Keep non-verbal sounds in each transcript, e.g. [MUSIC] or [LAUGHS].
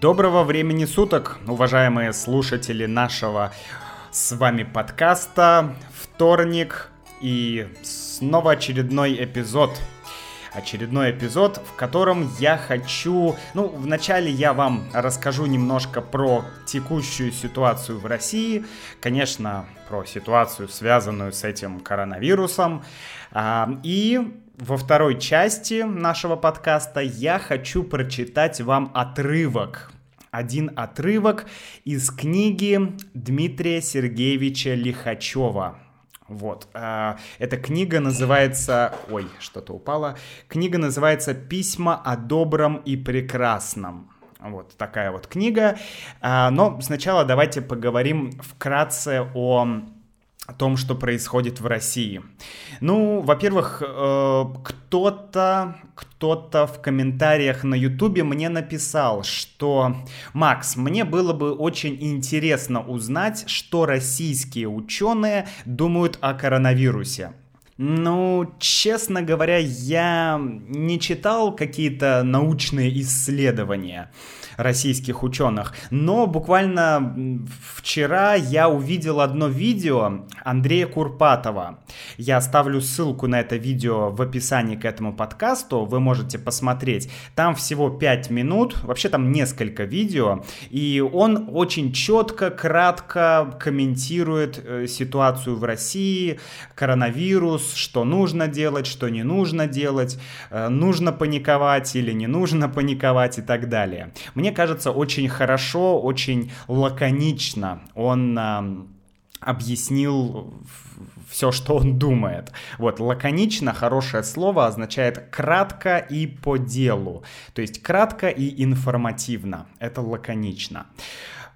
Доброго времени суток, уважаемые слушатели нашего с вами подкаста. Вторник и снова очередной эпизод. Очередной эпизод, в котором я хочу... Ну, вначале я вам расскажу немножко про текущую ситуацию в России. Конечно, про ситуацию, связанную с этим коронавирусом. А, и во второй части нашего подкаста я хочу прочитать вам отрывок. Один отрывок из книги Дмитрия Сергеевича Лихачева. Вот. А, эта книга называется... Ой, что-то упало. Книга называется «Письма о добром и прекрасном». Вот такая вот книга. А, но сначала давайте поговорим вкратце о о том, что происходит в России. Ну, во-первых, э, кто-то, кто-то в комментариях на Ютубе мне написал, что Макс, мне было бы очень интересно узнать, что российские ученые думают о коронавирусе. Ну, честно говоря, я не читал какие-то научные исследования российских ученых. Но буквально вчера я увидел одно видео Андрея Курпатова. Я оставлю ссылку на это видео в описании к этому подкасту, вы можете посмотреть. Там всего 5 минут, вообще там несколько видео, и он очень четко, кратко комментирует э, ситуацию в России, коронавирус, что нужно делать, что не нужно делать, э, нужно паниковать или не нужно паниковать и так далее. Мне мне кажется, очень хорошо, очень лаконично он э, объяснил все, что он думает. Вот, лаконично, хорошее слово, означает кратко и по делу. То есть кратко и информативно. Это лаконично.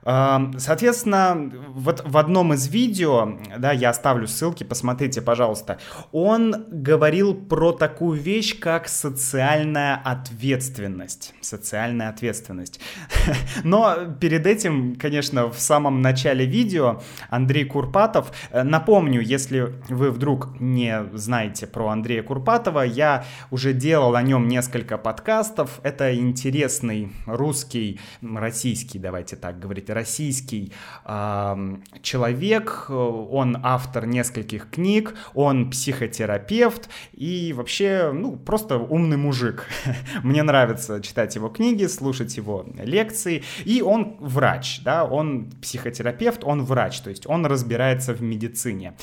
Соответственно, вот в одном из видео, да, я оставлю ссылки, посмотрите, пожалуйста, он говорил про такую вещь, как социальная ответственность. Социальная ответственность. [LAUGHS] Но перед этим, конечно, в самом начале видео Андрей Курпатов, э, напомню, если вы вдруг не знаете про Андрея Курпатова, я уже делал о нем несколько подкастов. Это интересный русский, российский, давайте так говорить, российский э, человек, он автор нескольких книг, он психотерапевт и вообще, ну, просто умный мужик. [LAUGHS] Мне нравится читать его книги, слушать его лекции, и он врач, да, он психотерапевт, он врач, то есть он разбирается в медицине.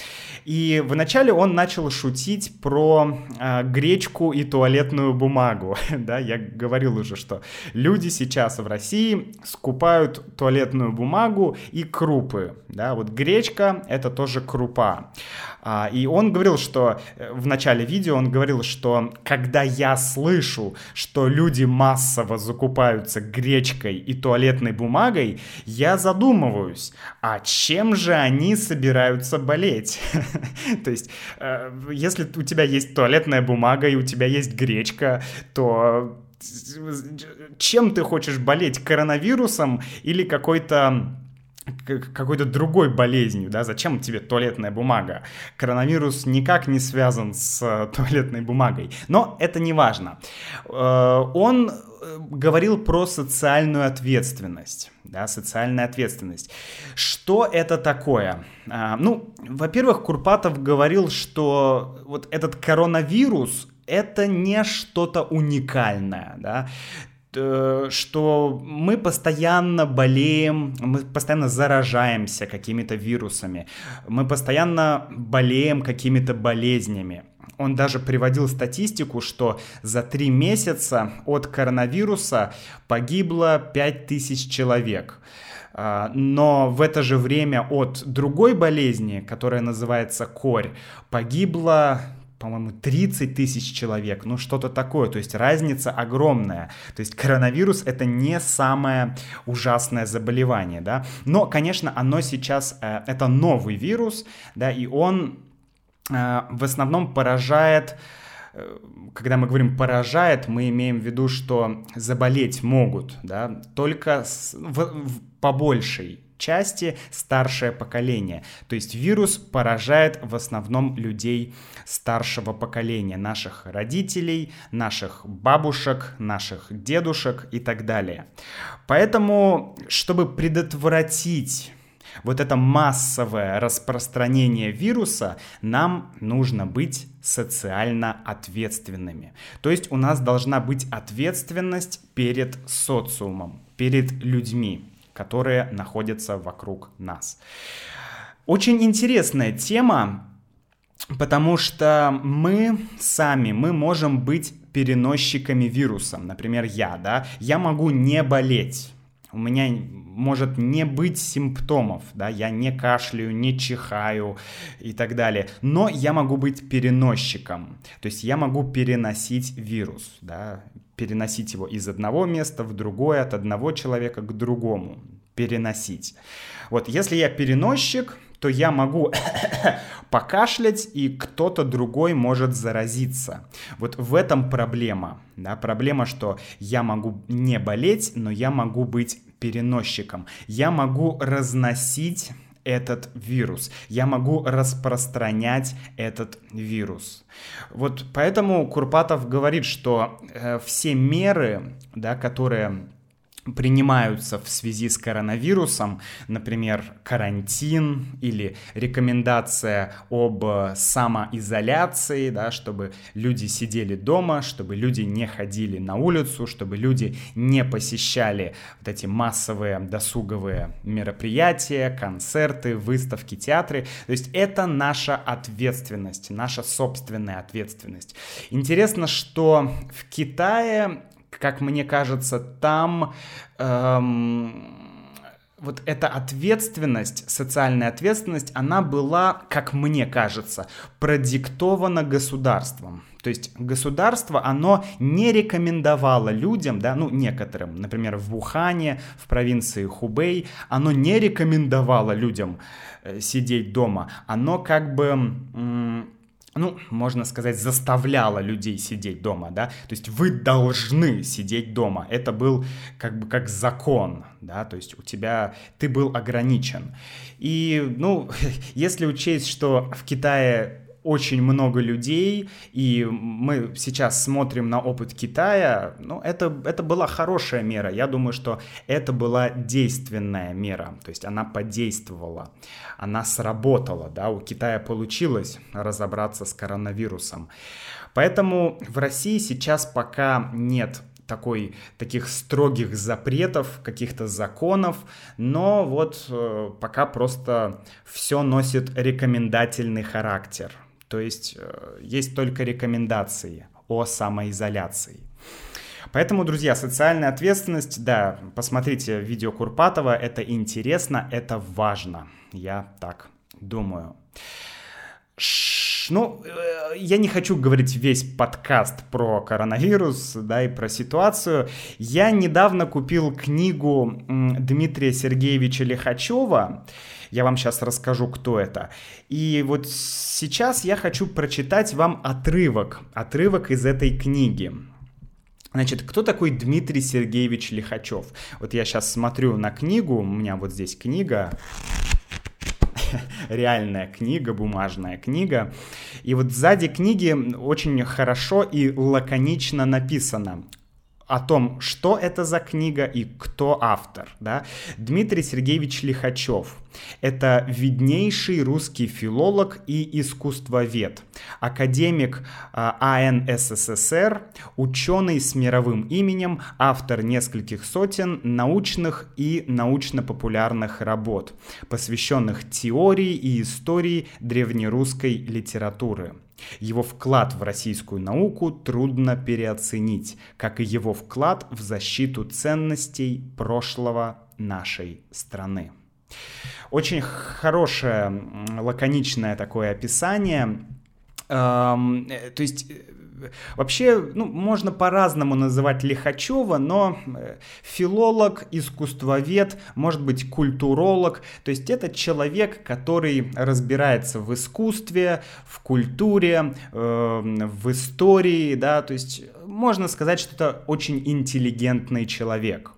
И вначале он начал шутить про э, гречку и туалетную бумагу, [LAUGHS] да, я говорил уже, что люди сейчас в России скупают туалетную туалетную бумагу и крупы. Да, вот гречка — это тоже крупа. А, и он говорил, что э, в начале видео он говорил, что когда я слышу, что люди массово закупаются гречкой и туалетной бумагой, я задумываюсь, а чем же они собираются болеть? [LAUGHS] То есть, э, если у тебя есть туалетная бумага и у тебя есть гречка, то чем ты хочешь болеть, коронавирусом или какой-то какой-то другой болезнью, да, зачем тебе туалетная бумага? Коронавирус никак не связан с э, туалетной бумагой, но это не важно. Э, он э, говорил про социальную ответственность, да, социальная ответственность. Что это такое? А, ну, во-первых, Курпатов говорил, что вот этот коронавирус это не что-то уникальное, да, что мы постоянно болеем, мы постоянно заражаемся какими-то вирусами, мы постоянно болеем какими-то болезнями. Он даже приводил статистику, что за три месяца от коронавируса погибло 5000 человек. А, но в это же время от другой болезни, которая называется корь, погибло по-моему, 30 тысяч человек, ну что-то такое, то есть разница огромная. То есть коронавирус это не самое ужасное заболевание, да, но, конечно, оно сейчас, э, это новый вирус, да, и он э, в основном поражает э, когда мы говорим поражает, мы имеем в виду, что заболеть могут, да, только с, в, в, по большей части старшее поколение. То есть вирус поражает в основном людей старшего поколения, наших родителей, наших бабушек, наших дедушек и так далее. Поэтому, чтобы предотвратить вот это массовое распространение вируса, нам нужно быть социально ответственными. То есть у нас должна быть ответственность перед социумом, перед людьми, которые находятся вокруг нас. Очень интересная тема, потому что мы сами, мы можем быть переносчиками вируса. Например, я, да, я могу не болеть. У меня может не быть симптомов, да, я не кашляю, не чихаю и так далее, но я могу быть переносчиком, то есть я могу переносить вирус, да, переносить его из одного места в другое, от одного человека к другому, переносить. Вот если я переносчик, то я могу [COUGHS] покашлять, и кто-то другой может заразиться. Вот в этом проблема. Да? Проблема, что я могу не болеть, но я могу быть переносчиком. Я могу разносить этот вирус. Я могу распространять этот вирус. Вот поэтому Курпатов говорит, что э, все меры, да, которые принимаются в связи с коронавирусом, например, карантин или рекомендация об самоизоляции, да, чтобы люди сидели дома, чтобы люди не ходили на улицу, чтобы люди не посещали вот эти массовые досуговые мероприятия, концерты, выставки, театры. То есть это наша ответственность, наша собственная ответственность. Интересно, что в Китае как мне кажется, там эм, вот эта ответственность, социальная ответственность, она была, как мне кажется, продиктована государством. То есть государство, оно не рекомендовало людям, да, ну некоторым, например, в Вухане, в провинции Хубей, оно не рекомендовало людям э, сидеть дома. Оно как бы... М- ну, можно сказать, заставляла людей сидеть дома, да, то есть вы должны сидеть дома, это был как бы как закон, да, то есть у тебя, ты был ограничен. И, ну, [LAUGHS] если учесть, что в Китае очень много людей, и мы сейчас смотрим на опыт Китая, ну, это, это была хорошая мера. Я думаю, что это была действенная мера, то есть она подействовала, она сработала, да, у Китая получилось разобраться с коронавирусом. Поэтому в России сейчас пока нет такой, таких строгих запретов, каких-то законов, но вот э, пока просто все носит рекомендательный характер. То есть э, есть только рекомендации о самоизоляции. Поэтому, друзья, социальная ответственность, да, посмотрите видео Курпатова, это интересно, это важно, я так думаю. Ну, э, я не хочу говорить весь подкаст про коронавирус, да, и про ситуацию. Я недавно купил книгу Дмитрия Сергеевича Лихачева, я вам сейчас расскажу, кто это. И вот сейчас я хочу прочитать вам отрывок, отрывок из этой книги. Значит, кто такой Дмитрий Сергеевич Лихачев? Вот я сейчас смотрю на книгу, у меня вот здесь книга, [LAUGHS] реальная книга, бумажная книга. И вот сзади книги очень хорошо и лаконично написано о том, что это за книга и кто автор. Да? Дмитрий Сергеевич Лихачев – это виднейший русский филолог и искусствовед, академик а, АНССР, ученый с мировым именем, автор нескольких сотен научных и научно-популярных работ, посвященных теории и истории древнерусской литературы. Его вклад в российскую науку трудно переоценить, как и его вклад в защиту ценностей прошлого нашей страны. Очень хорошее, лаконичное такое описание. Эм, то есть Вообще, ну, можно по-разному называть Лихачева, но э, филолог, искусствовед, может быть, культуролог. То есть это человек, который разбирается в искусстве, в культуре, э, в истории, да, то есть можно сказать, что это очень интеллигентный человек.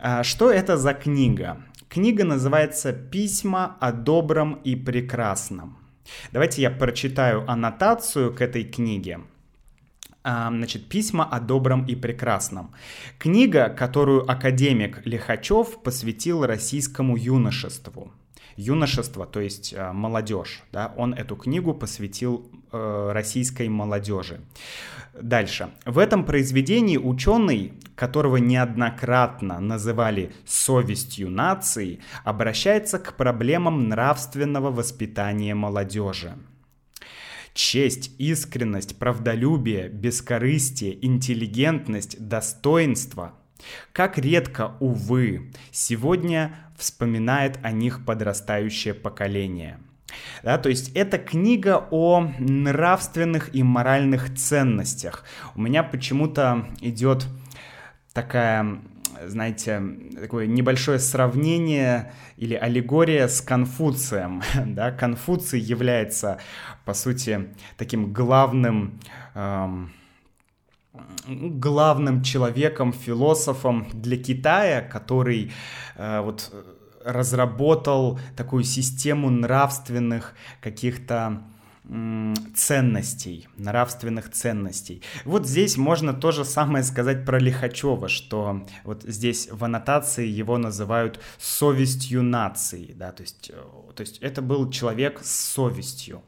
А что это за книга? Книга называется «Письма о добром и прекрасном». Давайте я прочитаю аннотацию к этой книге. А, значит, «Письма о добром и прекрасном». Книга, которую академик Лихачев посвятил российскому юношеству юношество, то есть э, молодежь. Да, он эту книгу посвятил э, российской молодежи. Дальше. В этом произведении ученый, которого неоднократно называли совестью нации, обращается к проблемам нравственного воспитания молодежи. Честь, искренность, правдолюбие, бескорыстие, интеллигентность, достоинство – как редко, увы, сегодня вспоминает о них подрастающее поколение. Да, то есть это книга о нравственных и моральных ценностях. У меня почему-то идет такая знаете, такое небольшое сравнение или аллегория с Конфуцием. [LAUGHS] Да? Конфуций является, по сути, таким главным эм, главным человеком, философом для Китая, который э, вот разработал такую систему нравственных каких-то ценностей, нравственных ценностей. Вот здесь можно то же самое сказать про Лихачева, что вот здесь в аннотации его называют совестью нации, да, то есть, э, то есть это был человек с совестью.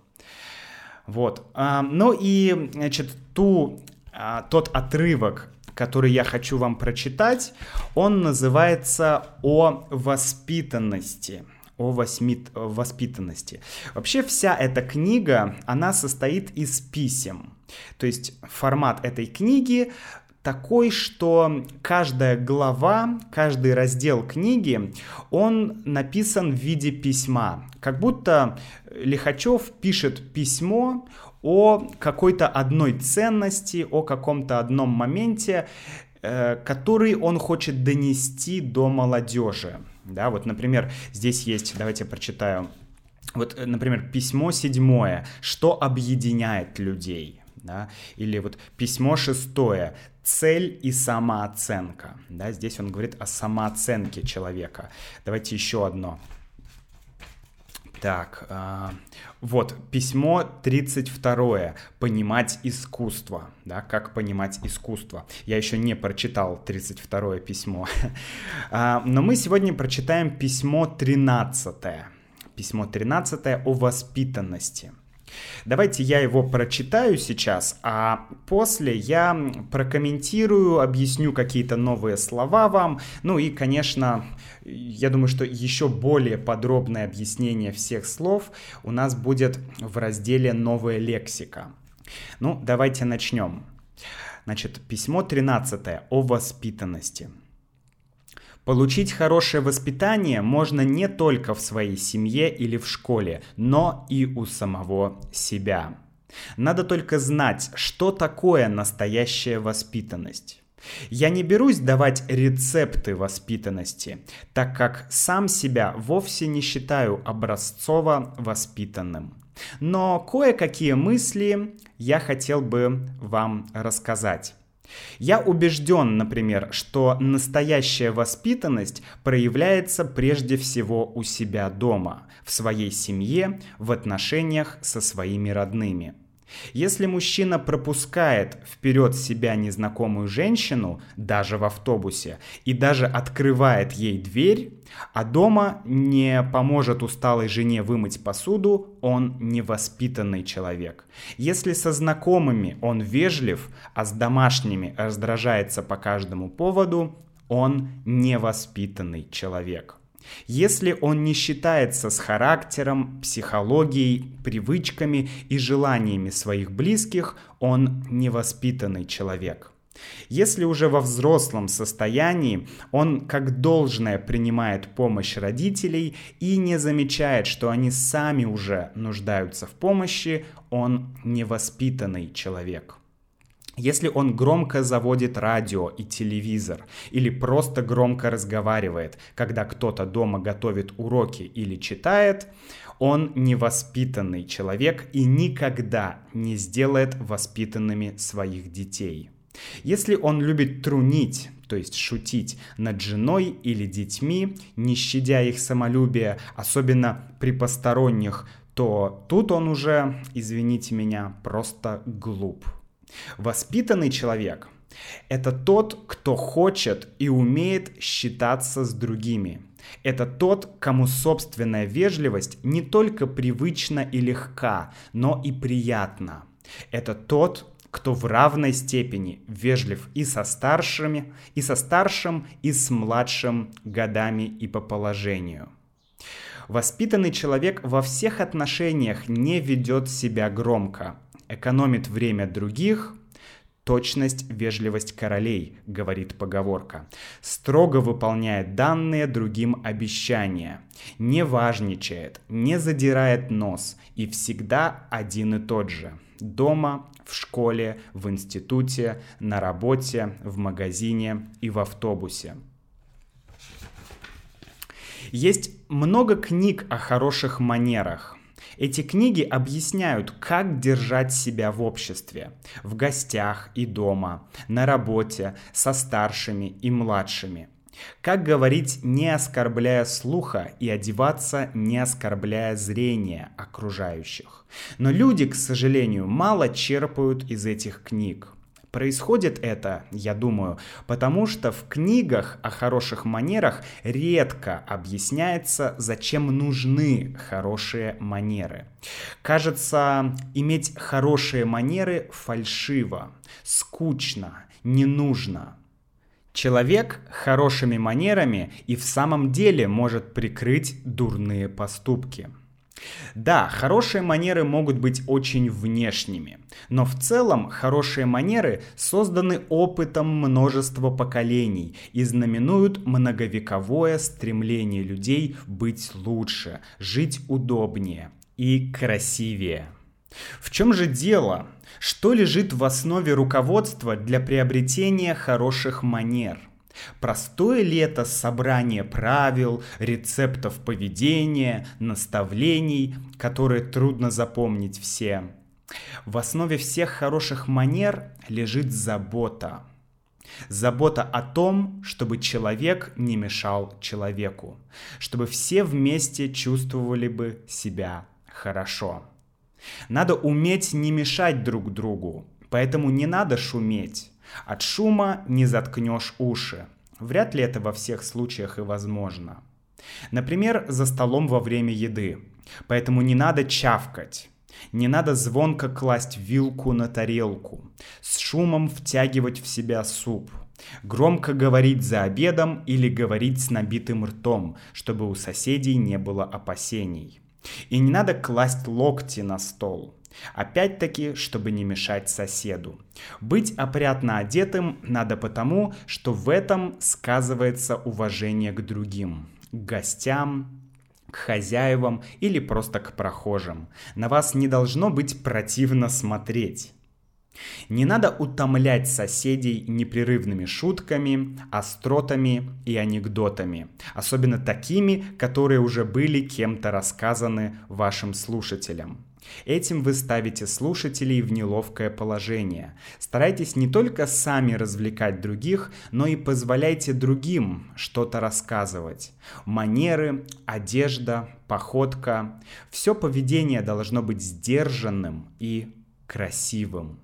Вот. А, ну и, значит, ту а, тот отрывок, который я хочу вам прочитать, он называется «О воспитанности» о восьми... воспитанности. Вообще вся эта книга, она состоит из писем. То есть формат этой книги такой, что каждая глава, каждый раздел книги, он написан в виде письма. Как будто Лихачев пишет письмо о какой-то одной ценности, о каком-то одном моменте, э, который он хочет донести до молодежи. Да, вот, например, здесь есть, давайте прочитаю. Вот, э, например, письмо седьмое. Что объединяет людей? Да? Или вот письмо шестое. Цель и самооценка. Да? Здесь он говорит о самооценке человека. Давайте еще одно. Так, э, вот, письмо 32. Понимать искусство. Да, как понимать искусство. Я еще не прочитал 32 письмо. э, [LAUGHS] но мы сегодня прочитаем письмо 13. Письмо 13 о воспитанности. Давайте я его прочитаю сейчас, а после я прокомментирую, объясню какие-то новые слова вам. Ну и, конечно, я думаю, что еще более подробное объяснение всех слов у нас будет в разделе «Новая лексика». Ну, давайте начнем. Значит, письмо 13 о воспитанности. Получить хорошее воспитание можно не только в своей семье или в школе, но и у самого себя. Надо только знать, что такое настоящая воспитанность. Я не берусь давать рецепты воспитанности, так как сам себя вовсе не считаю образцово воспитанным. Но кое-какие мысли я хотел бы вам рассказать. Я убежден, например, что настоящая воспитанность проявляется прежде всего у себя дома, в своей семье, в отношениях со своими родными. Если мужчина пропускает вперед себя незнакомую женщину, даже в автобусе, и даже открывает ей дверь, а дома не поможет усталой жене вымыть посуду, он невоспитанный человек. Если со знакомыми он вежлив, а с домашними раздражается по каждому поводу, он невоспитанный человек. Если он не считается с характером, психологией, привычками и желаниями своих близких, он невоспитанный человек. Если уже во взрослом состоянии он как должное принимает помощь родителей и не замечает, что они сами уже нуждаются в помощи, он невоспитанный человек. Если он громко заводит радио и телевизор или просто громко разговаривает, когда кто-то дома готовит уроки или читает, он невоспитанный человек и никогда не сделает воспитанными своих детей. Если он любит трунить, то есть шутить над женой или детьми, не щадя их самолюбие, особенно при посторонних, то тут он уже, извините меня, просто глуп. Воспитанный человек – это тот, кто хочет и умеет считаться с другими. Это тот, кому собственная вежливость не только привычна и легка, но и приятна. Это тот, кто в равной степени вежлив и со старшими, и со старшим, и с младшим годами и по положению. Воспитанный человек во всех отношениях не ведет себя громко, экономит время других, Точность, вежливость королей, говорит поговорка. Строго выполняет данные другим обещания. Не важничает, не задирает нос и всегда один и тот же. Дома, в школе, в институте, на работе, в магазине и в автобусе. Есть много книг о хороших манерах. Эти книги объясняют, как держать себя в обществе, в гостях и дома, на работе, со старшими и младшими. Как говорить, не оскорбляя слуха, и одеваться, не оскорбляя зрение окружающих. Но люди, к сожалению, мало черпают из этих книг. Происходит это, я думаю, потому что в книгах о хороших манерах редко объясняется, зачем нужны хорошие манеры. Кажется, иметь хорошие манеры фальшиво, скучно, не нужно. Человек хорошими манерами и в самом деле может прикрыть дурные поступки. Да, хорошие манеры могут быть очень внешними, но в целом хорошие манеры созданы опытом множества поколений и знаменуют многовековое стремление людей быть лучше, жить удобнее и красивее. В чем же дело? Что лежит в основе руководства для приобретения хороших манер? Простое ли это собрание правил, рецептов поведения, наставлений, которые трудно запомнить всем? В основе всех хороших манер лежит забота. Забота о том, чтобы человек не мешал человеку, чтобы все вместе чувствовали бы себя хорошо. Надо уметь не мешать друг другу, поэтому не надо шуметь. От шума не заткнешь уши. Вряд ли это во всех случаях и возможно. Например, за столом во время еды. Поэтому не надо чавкать. Не надо звонко класть вилку на тарелку. С шумом втягивать в себя суп. Громко говорить за обедом или говорить с набитым ртом, чтобы у соседей не было опасений. И не надо класть локти на стол. Опять-таки, чтобы не мешать соседу. Быть опрятно одетым надо потому, что в этом сказывается уважение к другим, к гостям, к хозяевам или просто к прохожим. На вас не должно быть противно смотреть. Не надо утомлять соседей непрерывными шутками, остротами и анекдотами, особенно такими, которые уже были кем-то рассказаны вашим слушателям. Этим вы ставите слушателей в неловкое положение. Старайтесь не только сами развлекать других, но и позволяйте другим что-то рассказывать. Манеры, одежда, походка – все поведение должно быть сдержанным и красивым.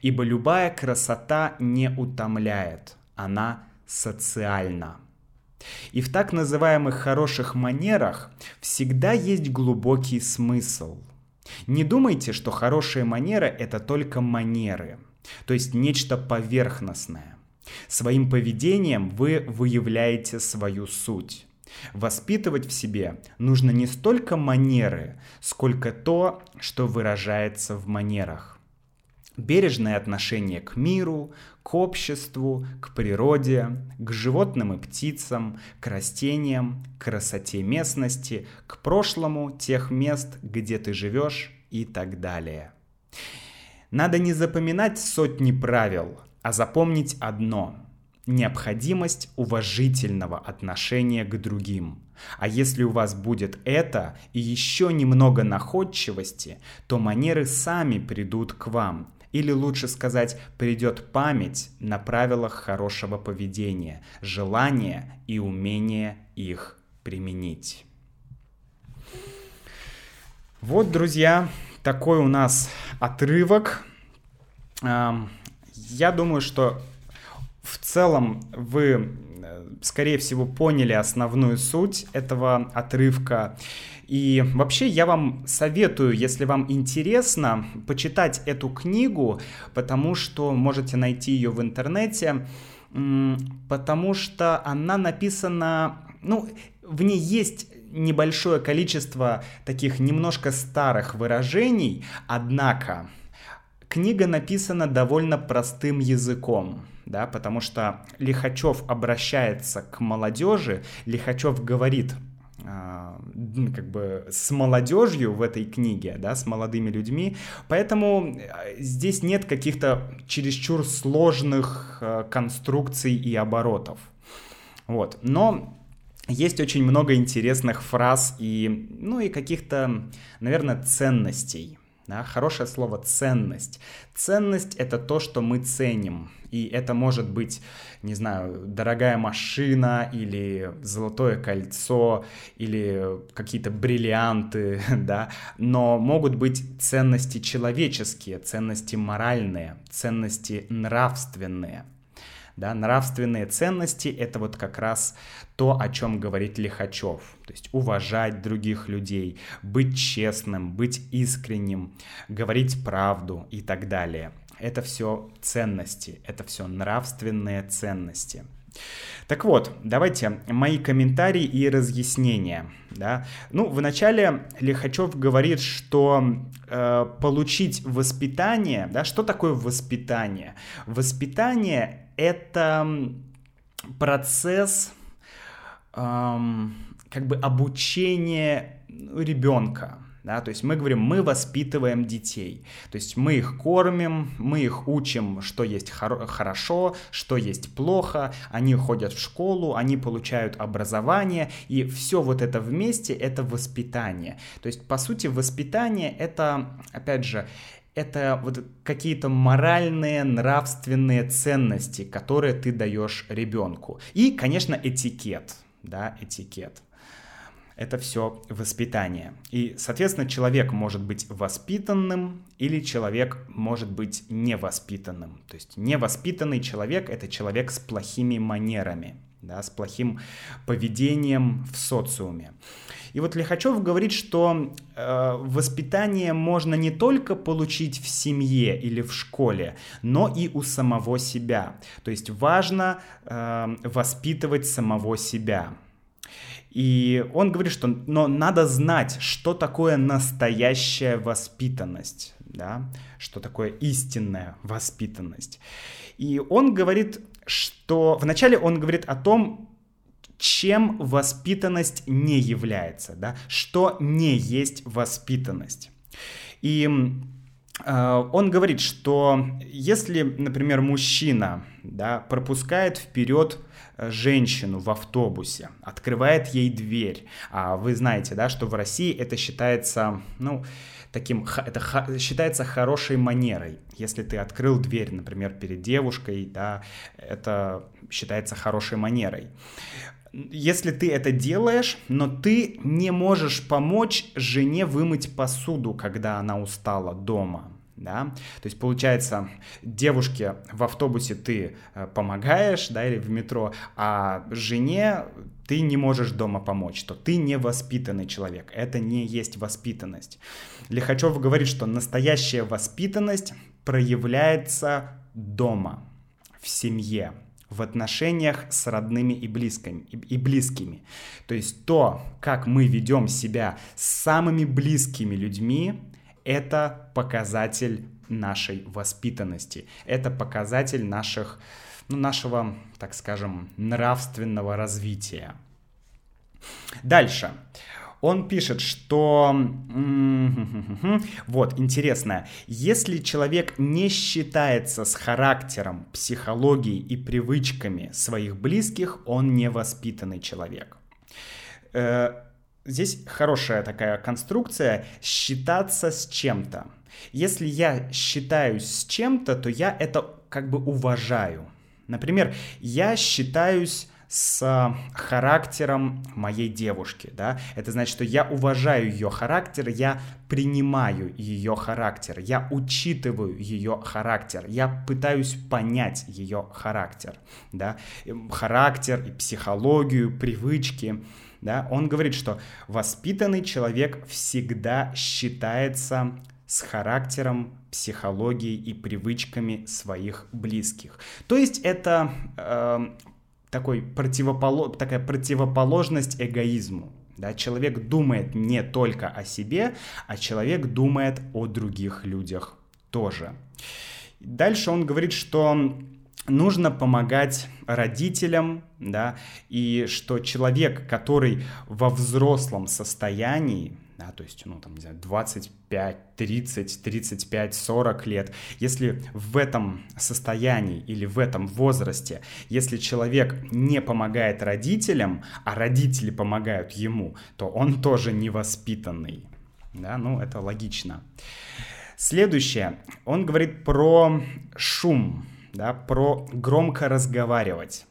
Ибо любая красота не утомляет, она социальна. И в так называемых хороших манерах всегда есть глубокий смысл – не думайте, что хорошие манеры — это только манеры, то есть нечто поверхностное. Своим поведением вы выявляете свою суть. Воспитывать в себе нужно не столько манеры, сколько то, что выражается в манерах бережное отношение к миру, к обществу, к природе, к животным и птицам, к растениям, к красоте местности, к прошлому тех мест, где ты живешь и так далее. Надо не запоминать сотни правил, а запомнить одно – необходимость уважительного отношения к другим. А если у вас будет это и еще немного находчивости, то манеры сами придут к вам, или лучше сказать, придет память на правилах хорошего поведения, желание и умение их применить. Вот, друзья, такой у нас отрывок. Я думаю, что в целом вы, э, скорее всего, поняли основную суть этого отрывка. И вообще я вам советую, если вам интересно, почитать эту книгу, потому что можете найти ее в интернете, потому что она написана, ну, в ней есть небольшое количество таких немножко старых выражений, однако книга написана довольно простым языком да, потому что Лихачев обращается к молодежи, Лихачев говорит как бы с молодежью в этой книге, да, с молодыми людьми, поэтому э, здесь нет каких-то чересчур сложных э, конструкций и оборотов. Вот, но есть очень много интересных фраз и, ну, и каких-то, наверное, ценностей, да, хорошее слово ценность. Ценность это то, что мы ценим. И это может быть, не знаю, дорогая машина или золотое кольцо или какие-то бриллианты, [LAUGHS] да, но могут быть ценности человеческие, ценности моральные, ценности нравственные – да, нравственные ценности — это вот как раз то, о чем говорит Лихачев. То есть уважать других людей, быть честным, быть искренним, говорить правду и так далее. Это все ценности, это все нравственные ценности. Так вот, давайте мои комментарии и разъяснения. Да? Ну, вначале Лихачев говорит, что э, получить воспитание, да, что такое воспитание? Воспитание это процесс эм, как бы обучения ребенка да, то есть мы говорим, мы воспитываем детей, то есть мы их кормим, мы их учим, что есть хор- хорошо, что есть плохо, они ходят в школу, они получают образование, и все вот это вместе это воспитание. То есть, по сути, воспитание это, опять же, это вот какие-то моральные, нравственные ценности, которые ты даешь ребенку. И, конечно, этикет, да, этикет это все воспитание. И, соответственно, человек может быть воспитанным или человек может быть невоспитанным. То есть невоспитанный человек — это человек с плохими манерами, да, с плохим поведением в социуме. И вот Лихачев говорит, что э, воспитание можно не только получить в семье или в школе, но и у самого себя. То есть важно э, воспитывать самого себя. И он говорит, что но надо знать, что такое настоящая воспитанность, да, что такое истинная воспитанность. И он говорит, что вначале он говорит о том, чем воспитанность не является, да, что не есть воспитанность. И э, он говорит, что если, например, мужчина да, пропускает вперед Э, женщину в автобусе, открывает ей дверь. А вы знаете, да, что в России это считается, ну, таким, это считается хорошей манерой. Если ты открыл дверь, например, перед девушкой, да, это считается хорошей манерой. Если ты это делаешь, но ты не можешь помочь жене вымыть посуду, когда она устала дома, да, то есть получается, девушке в автобусе ты э, помогаешь, да, или в метро, а жене ты не можешь дома помочь, то ты невоспитанный человек, это не есть воспитанность. Лихачев говорит, что настоящая воспитанность проявляется дома, в семье, в отношениях с родными и близкими, и близкими. То есть то, как мы ведем себя с самыми близкими людьми, это показатель нашей воспитанности, это показатель наших, ну, нашего, так скажем, нравственного развития. Дальше. Он пишет, что... [LAUGHS] Вот, интересно. Если человек не считается с характером, психологией и привычками своих близких, он невоспитанный человек. Э, здесь хорошая такая конструкция считаться с чем-то. Если я считаюсь с чем-то, то я это как бы уважаю. Например, я считаюсь с характером моей девушки, да, это значит, что я уважаю ее характер, я принимаю ее характер, я учитываю ее характер, я пытаюсь понять ее характер, да, характер и психологию, привычки, да, он говорит, что воспитанный человек всегда считается с характером, психологией и привычками своих близких. То есть это э, такой противополо... такая противоположность эгоизму. Да? Человек думает не только о себе, а человек думает о других людях тоже. Дальше он говорит, что нужно помогать родителям, да, и что человек, который во взрослом состоянии, да, то есть, ну, там, не знаю, 25, 30, 35, 40 лет, если в этом состоянии или в этом возрасте, если человек не помогает родителям, а родители помогают ему, то он тоже невоспитанный, да, ну, это логично. Следующее, он говорит про шум, да, про громко разговаривать.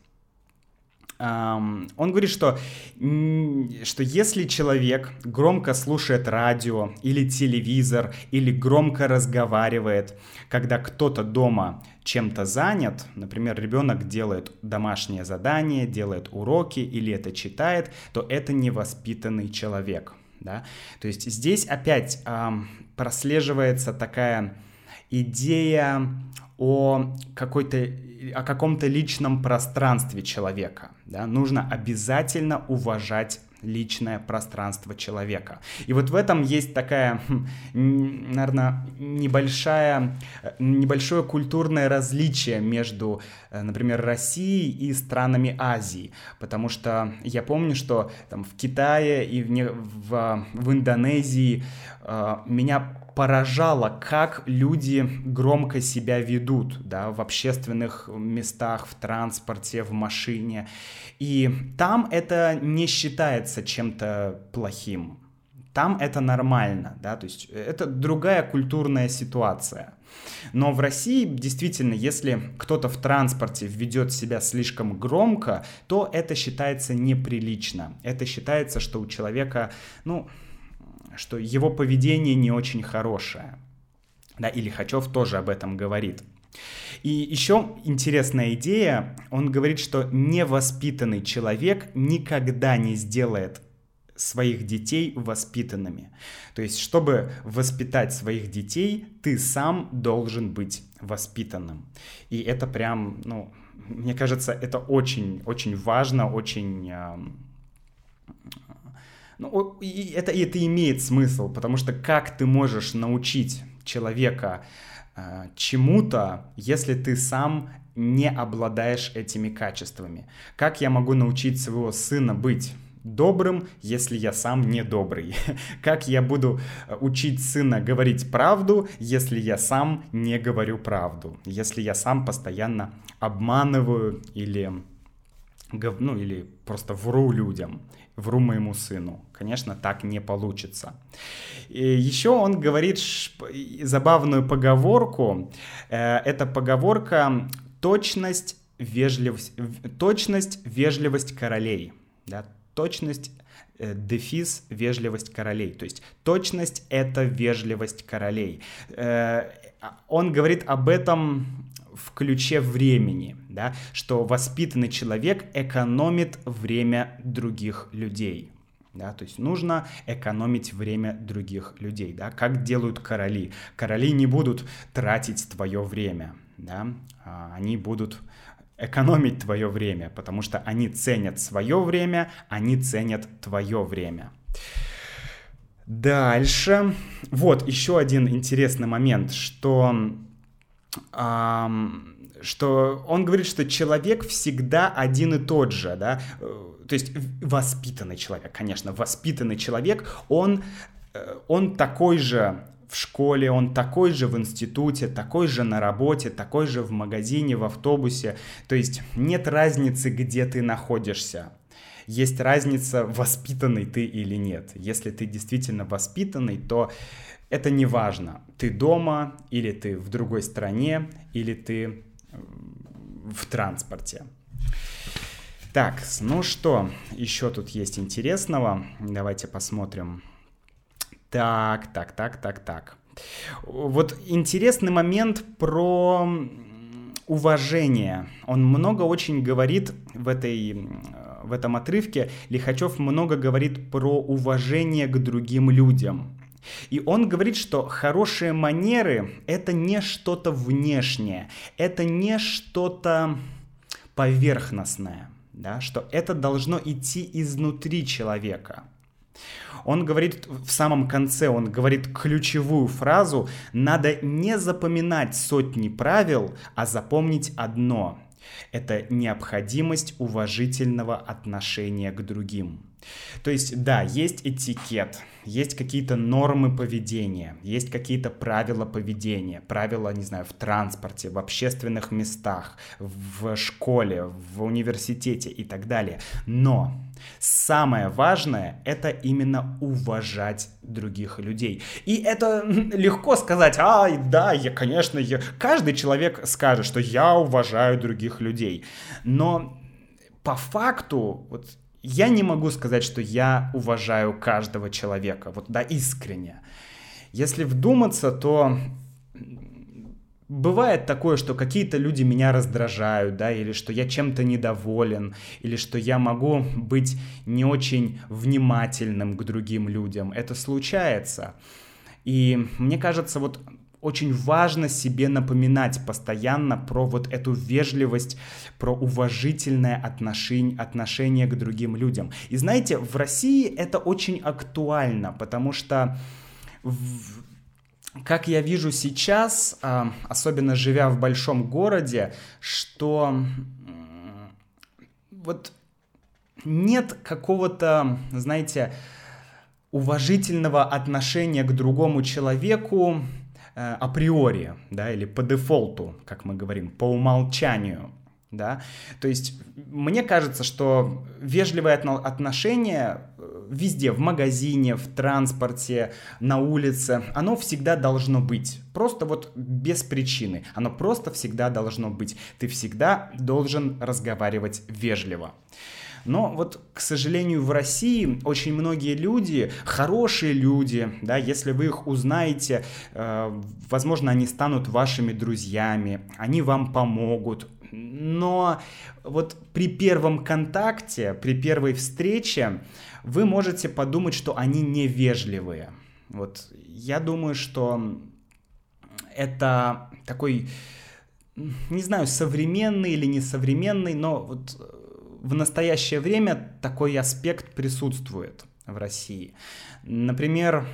Um, он говорит, что, что если человек громко слушает радио или телевизор, или громко разговаривает, когда кто-то дома чем-то занят, например, ребенок делает домашнее задание, делает уроки или это читает, то это невоспитанный человек. Да? То есть здесь опять um, прослеживается такая идея о какой-то о каком-то личном пространстве человека. Да? Нужно обязательно уважать личное пространство человека. И вот в этом есть такая, хм, наверное, небольшая, небольшое культурное различие между, э, например, Россией и странами Азии. Потому что я помню, что там, в Китае и в, в, в Индонезии э, меня поражало, как люди громко себя ведут, да, в общественных местах, в транспорте, в машине. И там это не считается чем-то плохим. Там это нормально, да, то есть это другая культурная ситуация. Но в России действительно, если кто-то в транспорте ведет себя слишком громко, то это считается неприлично. Это считается, что у человека, ну, что его поведение не очень хорошее. Да, и Лихачев тоже об этом говорит. И еще интересная идея, он говорит, что невоспитанный человек никогда не сделает своих детей воспитанными. То есть, чтобы воспитать своих детей, ты сам должен быть воспитанным. И это прям, ну, мне кажется, это очень-очень важно, очень ну, и это, и это имеет смысл, потому что как ты можешь научить человека э, чему-то, если ты сам не обладаешь этими качествами? Как я могу научить своего сына быть добрым, если я сам не добрый? [LAUGHS] Как я буду э, учить сына говорить правду, если я сам не говорю правду? Если я сам постоянно обманываю или ну или просто вру людям, вру моему сыну. Конечно, так не получится. И еще он говорит забавную поговорку. Э, эта поговорка «точность, вежливость, точность, вежливость королей». Да? Точность э, дефис вежливость королей. То есть точность — это вежливость королей. Э, он говорит об этом в ключе времени, да, что воспитанный человек экономит время других людей. Да, то есть нужно экономить время других людей, да, как делают короли. Короли не будут тратить твое время, да, а они будут экономить твое время, потому что они ценят свое время, они ценят твое время. Дальше. Вот еще один интересный момент, что что он говорит, что человек всегда один и тот же, да, э, то есть воспитанный человек, конечно, воспитанный человек, он, э, он такой же в школе, он такой же в институте, такой же на работе, такой же в магазине, в автобусе, то есть нет разницы, где ты находишься. Есть разница, воспитанный ты или нет. Если ты действительно воспитанный, то это не важно. Ты дома, или ты в другой стране, или ты в транспорте. Так, ну что, еще тут есть интересного. Давайте посмотрим. Так, так, так, так, так. Вот интересный момент про уважение. Он много очень говорит в, этой, в этом отрывке. Лихачев много говорит про уважение к другим людям. И он говорит, что хорошие манеры — это не что-то внешнее, это не что-то поверхностное, да, что это должно идти изнутри человека. Он говорит в самом конце, он говорит ключевую фразу «надо не запоминать сотни правил, а запомнить одно». Это необходимость уважительного отношения к другим. То есть, да, есть этикет, есть какие-то нормы поведения, есть какие-то правила поведения, правила, не знаю, в транспорте, в общественных местах, в школе, в университете и так далее. Но самое важное — это именно уважать других людей. И это [LAUGHS] легко сказать, ай, да, я, конечно, я... каждый человек скажет, что я уважаю других людей. Но по факту, вот я не могу сказать, что я уважаю каждого человека, вот да, искренне. Если вдуматься, то бывает такое, что какие-то люди меня раздражают, да, или что я чем-то недоволен, или что я могу быть не очень внимательным к другим людям. Это случается. И мне кажется, вот очень важно себе напоминать постоянно про вот эту вежливость, про уважительное отношение, отношение к другим людям. И знаете, в России это очень актуально, потому что в, как я вижу сейчас, а, особенно живя в большом городе, что вот нет какого-то, знаете, уважительного отношения к другому человеку, априори, да, или по дефолту, как мы говорим, по умолчанию, да. То есть мне кажется, что вежливое отношение э, везде, в магазине, в транспорте, на улице, оно всегда должно быть. Просто вот без причины. Оно просто всегда должно быть. Ты всегда должен разговаривать вежливо. Но вот, к сожалению, в России очень многие люди, хорошие люди, да, если вы их узнаете, э, возможно, они станут вашими друзьями, они вам помогут, но вот при первом контакте, при первой встрече вы можете подумать, что они невежливые. Вот я думаю, что это такой, не знаю, современный или несовременный, но вот в настоящее время такой аспект присутствует в России. Например,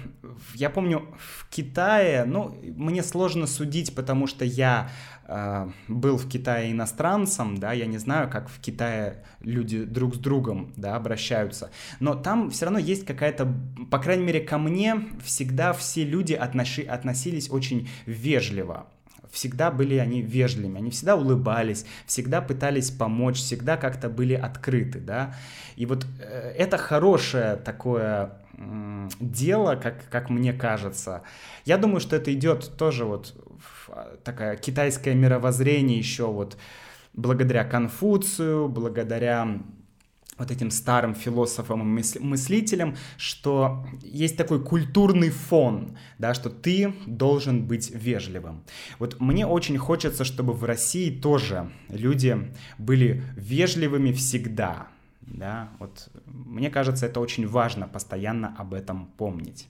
я помню в Китае, ну, мне сложно судить, потому что я э, был в Китае иностранцем, да, я не знаю, как в Китае люди друг с другом, да, обращаются, но там все равно есть какая-то, по крайней мере, ко мне всегда все люди отноши, относились очень вежливо, всегда были они вежливыми, они всегда улыбались, всегда пытались помочь, всегда как-то были открыты, да. И вот э, это хорошее такое дело, как, как мне кажется. Я думаю, что это идет тоже вот такая китайское мировоззрение еще вот благодаря Конфуцию, благодаря вот этим старым философам и мыслителям, что есть такой культурный фон, да, что ты должен быть вежливым. Вот мне очень хочется, чтобы в России тоже люди были вежливыми всегда, да, вот мне кажется, это очень важно постоянно об этом помнить.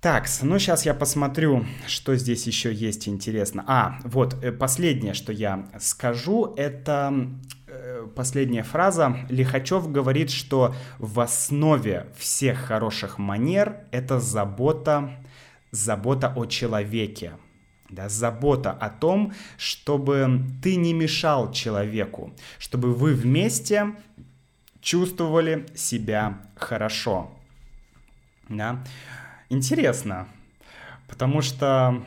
Так, ну сейчас я посмотрю, что здесь еще есть интересно. А, вот, э, последнее, что я скажу, это последняя фраза. Лихачев говорит, что в основе всех хороших манер это забота, забота о человеке. Да, забота о том, чтобы ты не мешал человеку, чтобы вы вместе чувствовали себя хорошо. Да? Интересно, потому что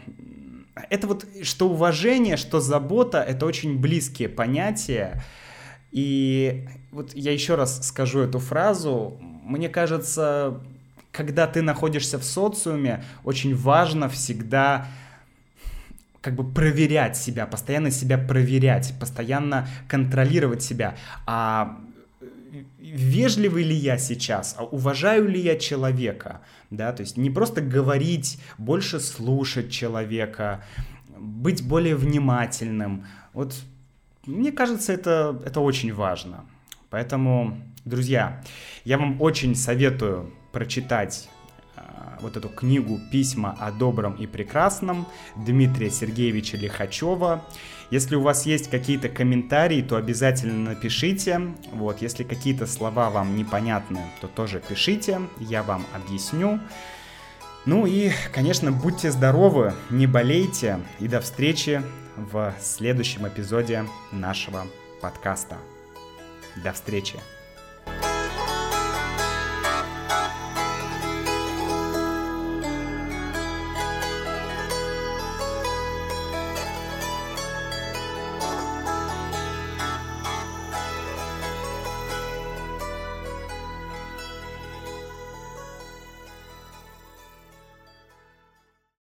это вот, что уважение, что забота, это очень близкие понятия, И вот я еще раз скажу эту фразу. Мне кажется, когда ты находишься в социуме, очень важно всегда как бы проверять себя, постоянно себя проверять, постоянно контролировать себя. А вежливый ли я сейчас, а уважаю ли я человека, да, то есть не просто говорить, больше слушать человека, быть более внимательным. Вот мне кажется, это, это очень важно. Поэтому, друзья, я вам очень советую прочитать вот эту книгу «Письма о добром и прекрасном» Дмитрия Сергеевича Лихачева. Если у вас есть какие-то комментарии, то обязательно напишите. Вот, если какие-то слова вам непонятны, то тоже пишите, я вам объясню. Ну и, конечно, будьте здоровы, не болейте и до встречи в следующем эпизоде нашего подкаста. До встречи!